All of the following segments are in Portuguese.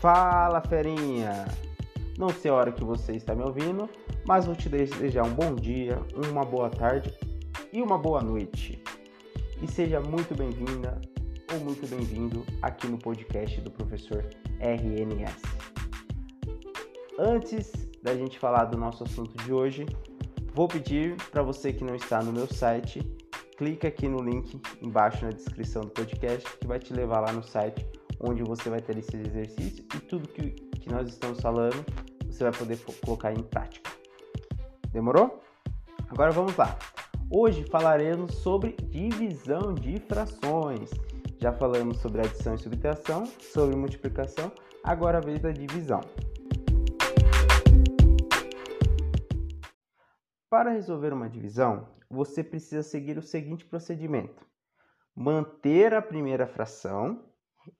Fala, ferinha! Não sei a hora que você está me ouvindo, mas vou te desejar um bom dia, uma boa tarde e uma boa noite. E seja muito bem-vinda ou muito bem-vindo aqui no podcast do professor RNS. Antes da gente falar do nosso assunto de hoje, vou pedir para você que não está no meu site, clica aqui no link embaixo na descrição do podcast que vai te levar lá no site onde você vai ter esse exercício e tudo que, que nós estamos falando você vai poder colocar em prática. Demorou? Agora vamos lá. Hoje falaremos sobre divisão de frações. Já falamos sobre adição e subtração, sobre multiplicação, agora a vez da divisão. Para resolver uma divisão, você precisa seguir o seguinte procedimento: manter a primeira fração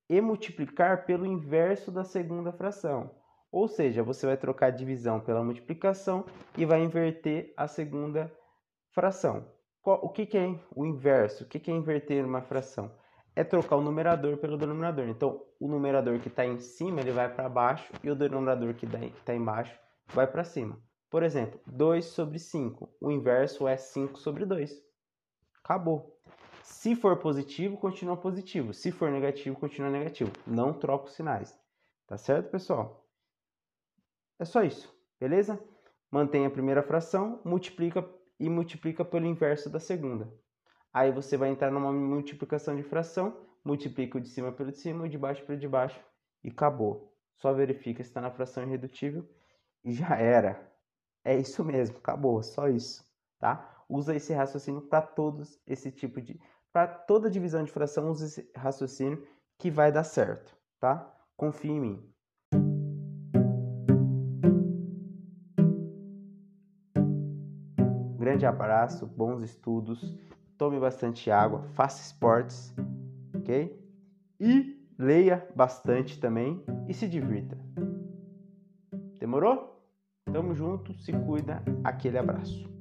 e multiplicar pelo inverso da segunda fração. Ou seja, você vai trocar a divisão pela multiplicação e vai inverter a segunda fração. O que, é o inverso? O que, é inverter uma fração? É trocar o numerador pelo denominador. Então, o numerador que está em cima ele vai para baixo e o denominador que está embaixo vai para cima. Por exemplo, 2 sobre 5. O inverso é 5 sobre 2. Acabou. Se for positivo, continua positivo. Se for negativo, continua negativo. Não troca os sinais. Tá certo, pessoal? É só isso, beleza? Mantém a primeira fração, multiplica e multiplica pelo inverso da segunda. Aí você vai entrar numa multiplicação de fração, multiplica o de cima pelo de cima, o de baixo pelo de baixo e acabou. Só verifica se está na fração irredutível e já era. É isso mesmo, acabou, só isso, tá? Usa esse raciocínio para todos esse tipo de para toda divisão de fração, usa esse raciocínio que vai dar certo, tá? Confie em mim. grande abraço, bons estudos, tome bastante água, faça esportes, ok? E leia bastante também e se divirta. Demorou? Tamo junto, se cuida, aquele abraço.